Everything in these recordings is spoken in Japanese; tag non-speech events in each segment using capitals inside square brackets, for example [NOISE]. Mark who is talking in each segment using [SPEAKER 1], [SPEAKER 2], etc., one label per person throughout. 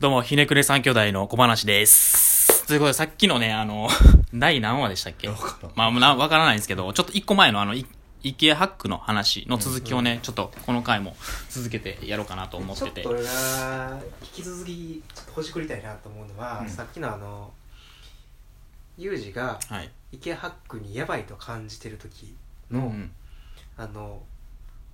[SPEAKER 1] どうも、ひねくれ三兄弟の小話です。ということで、さっきのね、あの、[LAUGHS] 第何話でしたっけ？まあ、なわからないんですけど、ちょっと一個前のあの、いイケアハックの話の続きをね、ちょっとこの回も続けてやろうかなと思ってて
[SPEAKER 2] ちょっと。俺が引き続きちょっとほじくりたいなと思うのは、
[SPEAKER 3] うん
[SPEAKER 2] さっきのあのユージが
[SPEAKER 1] はい。
[SPEAKER 2] 池ハックにやばいと感じてる時の、
[SPEAKER 1] うん。
[SPEAKER 2] あの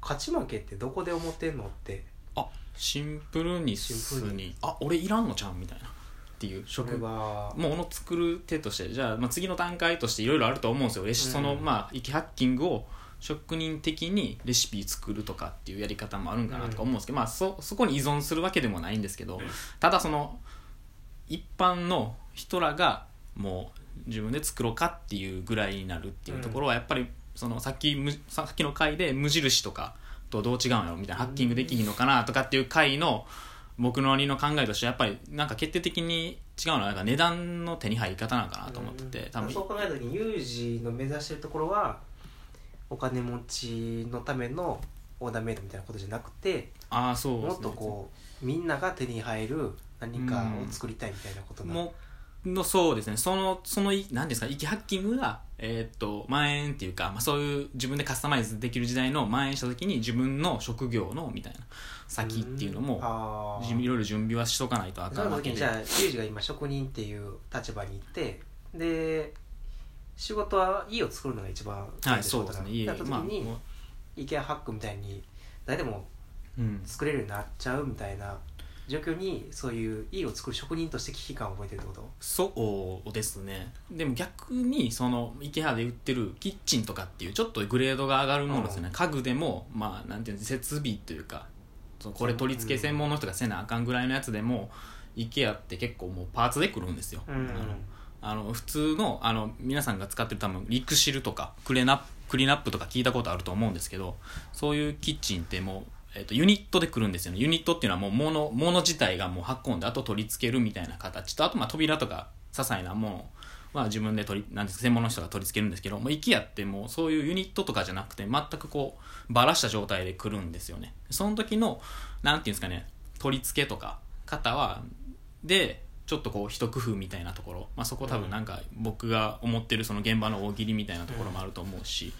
[SPEAKER 2] 勝ち負けってどこで思ってんのって
[SPEAKER 1] あ、シンプルに
[SPEAKER 2] シ
[SPEAKER 1] す
[SPEAKER 2] ンプル
[SPEAKER 1] に、あ、俺いらんのちゃうんみたいな。っていう。職
[SPEAKER 2] は
[SPEAKER 1] もの作る手として。じゃあ、まあ、次の段階としていろいろあると思うんですよ。レシそのまあ息ハッキングを職人的にレシピ作るとかっていうやり方もあるんかなとか思うんですけど、まあそそこに依存するわけでもないんですけどただその一般の人らがもう自分で作ろうかっていうぐらいになるっていうところはやっぱりそのさっきむさっきの回で無印とかとどう違うんやろみたいなハッキングできひんのかなとかっていう回の僕のりの考えとしてはやっぱりなんか決定的に違うのはなんか値段の手に入り方なんかなと思ってて多分。
[SPEAKER 2] そう考えた時にユージの目指してるところはお金持ちのためのオーダーメイドみたいなことじゃなくて
[SPEAKER 1] ああそう
[SPEAKER 2] もっとこうみんなが手に入る何かを作りたいみたいなことなの？
[SPEAKER 1] ものそうですね。そのそのい何ですか？息ハッキングがえーっと蔓延っていうか、まあ、そういう自分でカスタマイズできる時代の蔓延した時に自分の職業のみたいな先っていうのもいろいろ準備はしとかないとあ
[SPEAKER 2] そ
[SPEAKER 1] かんわけで。
[SPEAKER 2] の時にじゃあユージが今職人っていう立場に行ってで仕事は家を作るのが一番
[SPEAKER 1] はいそうですね。家
[SPEAKER 2] なった時
[SPEAKER 1] まあ
[SPEAKER 2] に、
[SPEAKER 1] もう。
[SPEAKER 2] イケアハックみたいに誰でも
[SPEAKER 1] うん。
[SPEAKER 2] 作れるようになっちゃうみたいな状況にそういう家を作る職人として危機感を覚えてるってこと？
[SPEAKER 1] そうですね。でも逆にその IKEA で売ってるキッチンとかっていうちょっとグレードが上がるものですよね、
[SPEAKER 2] うん。
[SPEAKER 1] 家具でもまあなんていうの設備というかこれ取り付け専門の人がせなあかんぐらいのやつでも IKEA って結構もうパーツで来るんですよ、
[SPEAKER 2] うん。
[SPEAKER 1] あのあの普通のあの皆さんが使ってる多分リクシルとかクレナップクリナップとか聞いたことあると思うんですけどそういうキッチンってもう、えっとユニットで来るんですよね。ユニットっていうのはもう物物自体がもう運んであと取り付けるみたいな形とあとまあ扉とか些細なものは自分で取りなんです専門の人が取り付けるんですけどもう IKEA ってもうそういうユニットとかじゃなくて全くこうばらした状態で来るんですよね。その時のなんていうんですかね取り付けとか型はでちょっとこう一工夫みたいなところ、まあ、そこ多分なんか僕が思ってるその現場の大喜利みたいなところもあると思うし、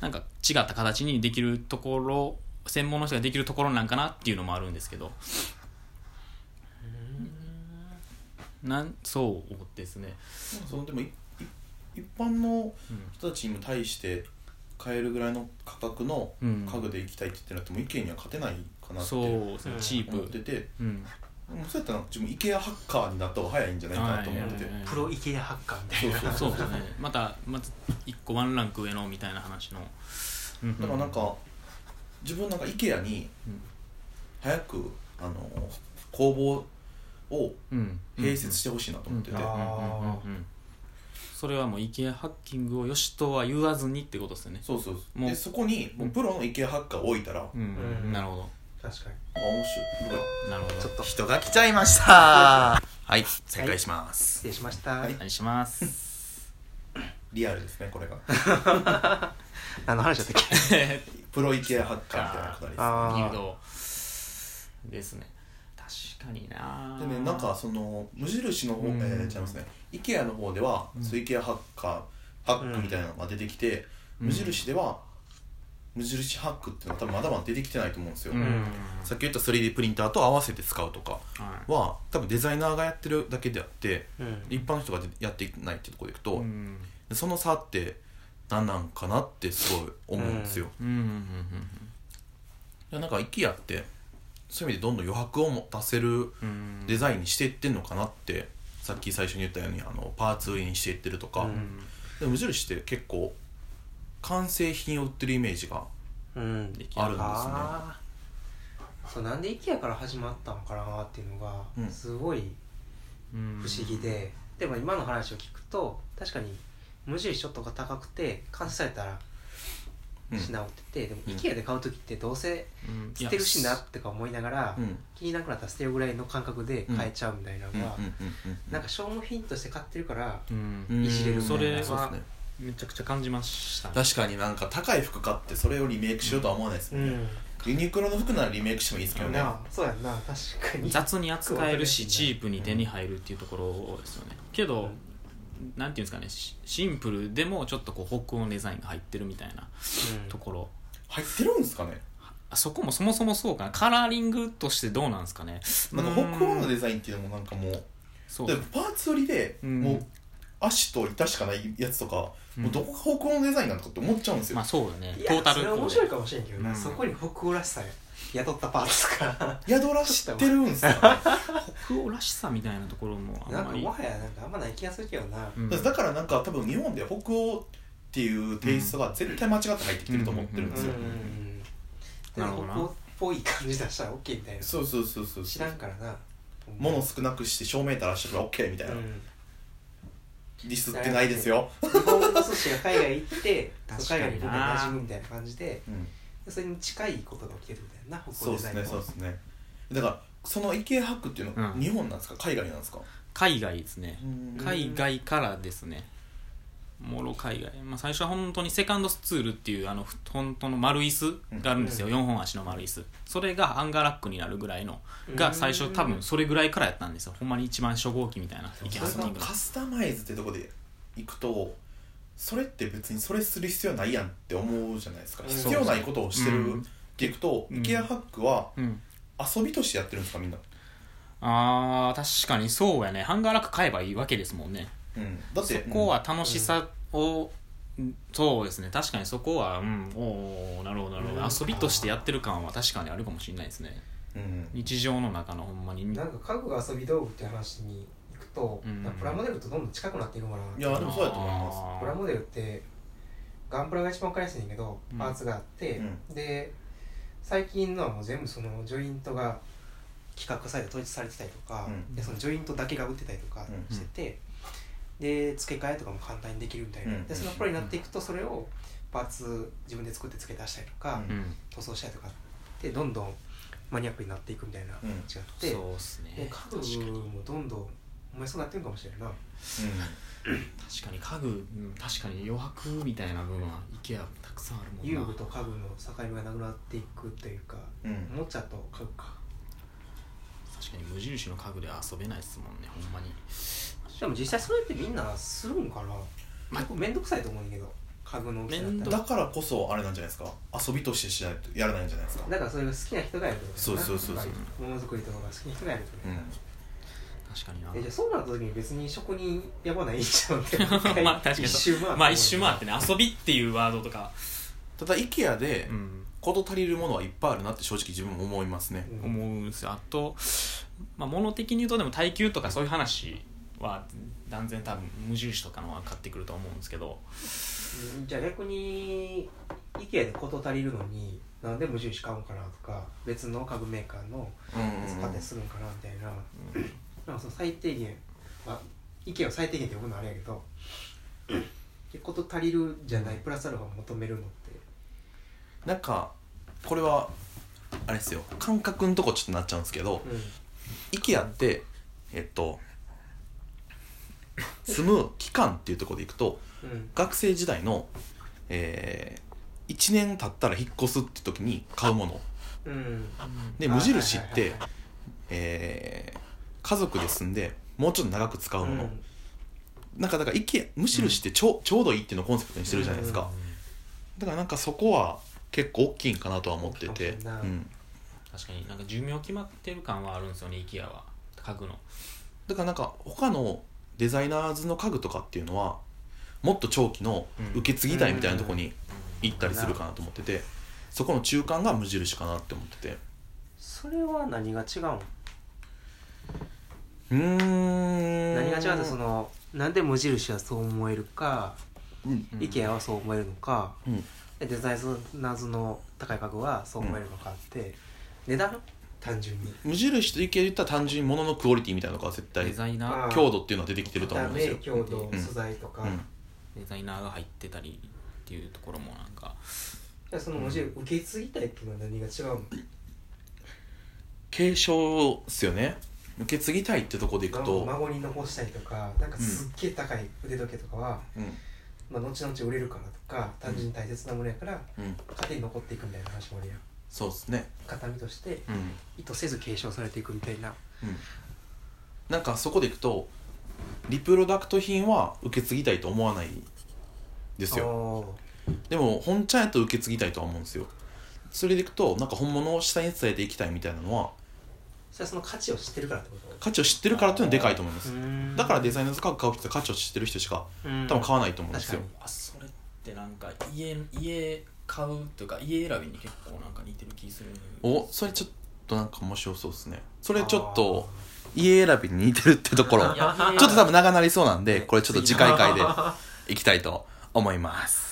[SPEAKER 1] なんか違った形にできるところ専門の人ができるところなんかなっていうのもあるんですけど。なんそうですね。
[SPEAKER 3] そのでもいい一般の人たちにも対して買えるぐらいの価格の
[SPEAKER 1] うん。
[SPEAKER 3] 家具で行きたいって言ってなくても意見には勝てないかなって
[SPEAKER 1] そう
[SPEAKER 3] 思ってて。
[SPEAKER 1] うん。
[SPEAKER 3] でもそうやったら自分 IKEA ハッカーになった方が早いんじゃないかなと思ってて。
[SPEAKER 1] はい。
[SPEAKER 2] プロイケアハッカーみたいな。
[SPEAKER 3] そう
[SPEAKER 1] そうですね。またまず一個ワンランク上のみたいな話の。うん
[SPEAKER 3] だからなんか自分なんか IKEA に
[SPEAKER 1] うん。
[SPEAKER 3] 早くあの工房を
[SPEAKER 1] うん。
[SPEAKER 3] 併設してほしいなと思ってて、
[SPEAKER 2] うん。あ
[SPEAKER 1] うん。うん。うん。うん。それはもう IKEA ハッキングをよしとは言わずにってことですよね。
[SPEAKER 3] そうそう
[SPEAKER 1] もう。
[SPEAKER 3] でそこにもうプロの IKEA ハッカーを置いたら、あ
[SPEAKER 1] うん、
[SPEAKER 2] うん。
[SPEAKER 1] なるほど。
[SPEAKER 2] 確かに。
[SPEAKER 3] 面白い
[SPEAKER 1] なるほど
[SPEAKER 2] ちょっと。
[SPEAKER 3] 人が来ちゃいました。はい。再開します、
[SPEAKER 2] 失礼しました、
[SPEAKER 3] はい。
[SPEAKER 1] お願いします。
[SPEAKER 3] リアルですねこれが。[LAUGHS]
[SPEAKER 2] 何の話だったっけ？[LAUGHS]
[SPEAKER 3] プロ IKEA ハッカーみたいなくだりです
[SPEAKER 2] あー。
[SPEAKER 1] 誘導ですね。確かにな。
[SPEAKER 3] でねなんかその無印の方、
[SPEAKER 1] うん。
[SPEAKER 3] えー違いますね。IKEA の方では、そういう IKEA ハッカーハックみたいなのが出てきて、
[SPEAKER 1] うん。
[SPEAKER 3] 無印では無印ハックっていうのは多分まだまだ出てきてないと思うんですよ、
[SPEAKER 1] うん。
[SPEAKER 3] さっき言った 3D プリンターと合わせて使うとか
[SPEAKER 1] は
[SPEAKER 3] 多分デザイナーがやってるだけであって
[SPEAKER 2] うん。
[SPEAKER 3] 一般の人がやっていないっていうところでいくと、
[SPEAKER 1] うん。
[SPEAKER 3] でその差って何なんかなってすごい思うんですよ、
[SPEAKER 1] うん。うんうん
[SPEAKER 3] いやなんか IKEA ってそういう意味でどんどん余白を持たせる
[SPEAKER 1] うん。
[SPEAKER 3] デザインにしていってんのかなってさっき最初に言ったようにあのパーツ売りにしていってるとか、
[SPEAKER 2] うん。
[SPEAKER 3] でも無印って結構完成品を売ってるイメージがあるんですね。
[SPEAKER 2] あーそうなんで IKEA から始まったのかなっていうの
[SPEAKER 3] うん。
[SPEAKER 2] がすごい
[SPEAKER 1] うん
[SPEAKER 2] 不思議で、でも今の話を聞くと確かに無印ちょっとが高くて完成されたら
[SPEAKER 3] うん。
[SPEAKER 2] 品を売ってて、でも
[SPEAKER 3] うん。
[SPEAKER 2] IKEA で買う時ってどうせ
[SPEAKER 1] うん。
[SPEAKER 2] 捨てるしなってか思いながら、
[SPEAKER 3] うん。
[SPEAKER 2] 気になくなったら捨てるぐらいの感覚で買えちゃうみたいなのが、
[SPEAKER 3] うんうんうんうん
[SPEAKER 2] なんか消耗品として買ってるから
[SPEAKER 1] うん。
[SPEAKER 3] うん
[SPEAKER 2] いじれるみたいな
[SPEAKER 1] それは
[SPEAKER 3] そうですね
[SPEAKER 1] めちゃくちゃ感じましたね。
[SPEAKER 3] 確かになんか高い服買ってそれをリメイクしようとは思わないです
[SPEAKER 2] う
[SPEAKER 3] もんね、
[SPEAKER 2] ん。
[SPEAKER 3] ユニクロの服ならリメイクしてもいいですけどね。
[SPEAKER 2] そうやんな確かに。
[SPEAKER 1] 雑に扱えるし
[SPEAKER 2] うん
[SPEAKER 1] チープに手に入るっていうところですよね。けど、なんていうんですかねシシンプルでもちょっとこう北欧のデザインが入ってるみたいな
[SPEAKER 2] うん。
[SPEAKER 1] ところ、
[SPEAKER 3] 入ってるんですかね？
[SPEAKER 1] あそこもそもそもそうかな。カラーリングとしてどうなんですかね。
[SPEAKER 3] なんか北欧のデザインっていうのもなんかもう
[SPEAKER 1] そう。
[SPEAKER 3] でパーツ売りで
[SPEAKER 1] うん。
[SPEAKER 3] もう足と板しかないやつとか、
[SPEAKER 1] うん。
[SPEAKER 3] もうどこが北欧のデザインなんだかって思っちゃうんですよ、
[SPEAKER 1] まあそうだね。
[SPEAKER 2] いや
[SPEAKER 1] トータル
[SPEAKER 2] それは面白いかもしれんけどな、
[SPEAKER 1] うん。
[SPEAKER 2] そこに北欧らしさ雇ったパーツか。
[SPEAKER 3] 宿らしてるんですよね。
[SPEAKER 1] 北欧らしさみたいなところもあんまり。
[SPEAKER 2] なんかもはやなんかあんまない気がするけどな、
[SPEAKER 1] うん。
[SPEAKER 3] だからなんか多分日本で北欧っていうテイストが絶対間違って入ってきてると思ってるんですよ、
[SPEAKER 1] なるほどな。
[SPEAKER 2] 北欧っぽい感じ出したら OK みたいな。
[SPEAKER 3] そうそうそうそう
[SPEAKER 2] 知らんからな。
[SPEAKER 3] 物少なくして照明垂らしてれば OK みたいな、
[SPEAKER 2] うん
[SPEAKER 3] ディスってないですよ、
[SPEAKER 2] 日本の寿司が海外行って海外に馴染むみたいな。感じで
[SPEAKER 3] うん、
[SPEAKER 2] それに近いことが起きてるみたいな北
[SPEAKER 3] そうですね
[SPEAKER 2] 欧デザインも
[SPEAKER 3] そうですね。だからその IKEA ハックっていうのは
[SPEAKER 1] うん。
[SPEAKER 3] 日本なんですか、海外なんですか？
[SPEAKER 1] 海外ですね。
[SPEAKER 3] うん。
[SPEAKER 1] 海外からですね。もろ海外、まあ、最初は本当にセカンドツールっていうあのふ本当の丸椅子があるんですよ、
[SPEAKER 2] う
[SPEAKER 1] 4本足の丸椅子。それがハンガーラックになるぐらいの
[SPEAKER 2] うん。
[SPEAKER 1] が最初多分それぐらいからやったんですよ。ほんまに一番初号機みたいなイケハッキングの
[SPEAKER 3] そのカスタマイズってとこで行くとそれって別にそれする必要ないやんって思うじゃないですか。
[SPEAKER 2] うん。
[SPEAKER 3] 必要ないことをしてる
[SPEAKER 1] うん
[SPEAKER 3] っていくと、
[SPEAKER 1] うん。
[SPEAKER 3] IKEA ハックは
[SPEAKER 1] うん。
[SPEAKER 3] 遊びとしてやってるんですかみんな、
[SPEAKER 1] あー確かにそうやね。ハンガーラック買えばいいわけですもんね。
[SPEAKER 3] うん、だって
[SPEAKER 1] そこは楽しさを、うん。そうですね。確かにそこはうん。おーなるほどなるほど、
[SPEAKER 2] うん。
[SPEAKER 1] 遊びとしてやってる感は確かにあるかもしれないですね。
[SPEAKER 3] うん、うん。
[SPEAKER 1] 日常の中のほんまに。
[SPEAKER 2] なんか家具が遊び道具って話にと、
[SPEAKER 1] うん
[SPEAKER 2] プラモデルとどんどん近くなっていくのかない
[SPEAKER 3] やでもそうやと思います。
[SPEAKER 2] プラモデルってガンプラが一番分かりやすいんだけど
[SPEAKER 1] うん。
[SPEAKER 2] パーツがあって、
[SPEAKER 3] う
[SPEAKER 2] で最近のはもう全部そのジョイントが規格されて統一されてたりとか、
[SPEAKER 3] うん。
[SPEAKER 2] でそのジョイントだけが売ってたりとか
[SPEAKER 3] うん。
[SPEAKER 2] してて、で付け替えとかも簡単にできるみたいな、
[SPEAKER 3] うん。
[SPEAKER 2] でそのプロになっていくとそれをパーツ自分で作って付け足したりとか、塗装したりとかでどんどんマニアックになっていくみたいな
[SPEAKER 3] うん。
[SPEAKER 2] 違って、
[SPEAKER 1] そうっすね。
[SPEAKER 2] で家具もどんどんお前そうなってるかもしれんな。
[SPEAKER 1] 確かに家具、うん、確かに余白みたいな部分は IKEA たくさんあるもんな。
[SPEAKER 2] 遊具と家具の境目がなくなっていくというか、
[SPEAKER 3] うん。
[SPEAKER 2] おもちゃと家具か。
[SPEAKER 1] 確かに無印の家具では遊べないっすもんねほんまに。
[SPEAKER 2] でも実際それってみんなするんかな、
[SPEAKER 1] ま
[SPEAKER 2] 結構面倒くさいと思うんだけど家具の大きさだったら。
[SPEAKER 3] だからこそあれなんじゃないですか？遊びとしてしないとやらないんじゃないですか？
[SPEAKER 2] だからそれが好きな人がやるってこと
[SPEAKER 3] そうそうそうそう。
[SPEAKER 2] ものづくりとかが好きな人がやるってこと
[SPEAKER 3] うん
[SPEAKER 1] 確かにな。
[SPEAKER 2] えじゃあそうなった時に別に職人やばないいんちゃうんって [LAUGHS]
[SPEAKER 1] まあ確かに
[SPEAKER 2] 一周回って
[SPEAKER 1] まあ一周回ってね遊びっていうワードとか、
[SPEAKER 3] ただ IKEA で
[SPEAKER 1] うん、
[SPEAKER 3] 事足りるものはいっぱいあるなって正直自分も思いますね。
[SPEAKER 2] うん。
[SPEAKER 1] 思うんですよ。あと、まあ、物的に言うとでも耐久とかそういう話は断然多分無印とかのは買ってくると思うんですけど。
[SPEAKER 2] うんじゃあ逆に IKEA で事足りるのになんで無印買うんかなとか別の家具メーカーの
[SPEAKER 3] うん
[SPEAKER 2] やつ買ったりするんかなみたいな、なんかその最低限まあ IKEA を最低限って呼ぶのはあれやけどで事足りるじゃないプラスアルファを求めるのって。
[SPEAKER 3] なんかこれはあれですよ。感覚のとこちょっとなっちゃうんですけど、IKEA ってえっと住む期間っていうところでいくと
[SPEAKER 2] うん。うん
[SPEAKER 3] 学生時代の、えー、1年経ったら引っ越すって時に買うもの。
[SPEAKER 2] うん。
[SPEAKER 3] で
[SPEAKER 2] あ
[SPEAKER 3] 無印って
[SPEAKER 2] はいはい。
[SPEAKER 3] えー家族で住んでもうちょっと長く使うもの、
[SPEAKER 2] うん。
[SPEAKER 3] なんかだから IKEA 無印ってちょ,、ちょうどいいっていうのをコンセプトにしてるじゃないですか、だからなんかそこは結構大きいんかなとは思ってて、うん、
[SPEAKER 1] 確かになんか寿命決まってる感はあるんですよね IKEA は。家具の。
[SPEAKER 3] だからなんか他のデザイナーズの家具とかっていうのはもっと長期の受け継ぎたいみたいなところに行ったりするかなと思っててそこの中間が無印かなって思ってて。
[SPEAKER 2] それは何が違うん？
[SPEAKER 3] うーん。
[SPEAKER 2] 何が違うってそのなんで無印はそう思えるか、
[SPEAKER 3] うん。
[SPEAKER 1] うん
[SPEAKER 2] IKEA はそう思えるのか
[SPEAKER 3] うん。
[SPEAKER 2] でデザイナーズの高い家具はそう思えるのかって、値段？単純に。
[SPEAKER 3] 無印と IKEA で言ったら単純に物のクオリティみたいなのが絶対
[SPEAKER 1] デザイナー。
[SPEAKER 3] 強度っていうのは出てきてると思うんですよ。
[SPEAKER 2] 強度
[SPEAKER 3] うん。
[SPEAKER 2] 素材とか、
[SPEAKER 3] うん。
[SPEAKER 1] デザイナーが入ってたりっていうところもなんか。
[SPEAKER 2] じゃあその無印受け継ぎたいっていうのは何が違うの？
[SPEAKER 3] 継承っすよね受け継ぎたいってとこでいくと、
[SPEAKER 2] 孫に残したりとかなんかすっげえ高い腕時計とかは、
[SPEAKER 3] うん。
[SPEAKER 2] まあ、後々売れるからとか単純に大切なものやから
[SPEAKER 3] うん、
[SPEAKER 2] 勝手に残っていくみたいな話もあるやん。
[SPEAKER 3] そうですね。
[SPEAKER 2] 形見として
[SPEAKER 3] うん。
[SPEAKER 2] 意図せず継承されていくみたいな。
[SPEAKER 3] うん。なんかそこでいくとリプロダクト品は受け継ぎたいと思わないですよ。
[SPEAKER 2] よ
[SPEAKER 3] でも本ちゃんやと受け継ぎたいとは思うんですよ。それでいくとなんか本物を下に伝えていきたいみたいなのは
[SPEAKER 2] それはその価値を知ってるからってこと？
[SPEAKER 3] 価値を知ってるからっていうのはでかいと思います。
[SPEAKER 2] ん。
[SPEAKER 3] だからデザイナーズ家具買う人って価値を知ってる人しか
[SPEAKER 2] うん。
[SPEAKER 3] 多分買わないと思うんですよ。
[SPEAKER 2] 確
[SPEAKER 1] あそれってなんか家家買うというか家選びに結構なんか似てる気する
[SPEAKER 3] おそれちょっとなんか面白そうですね。それちょっと家選びに似てるってところ。ちょっと多分長なりそうなんでこれちょっと次回回で [LAUGHS] いきたいと思います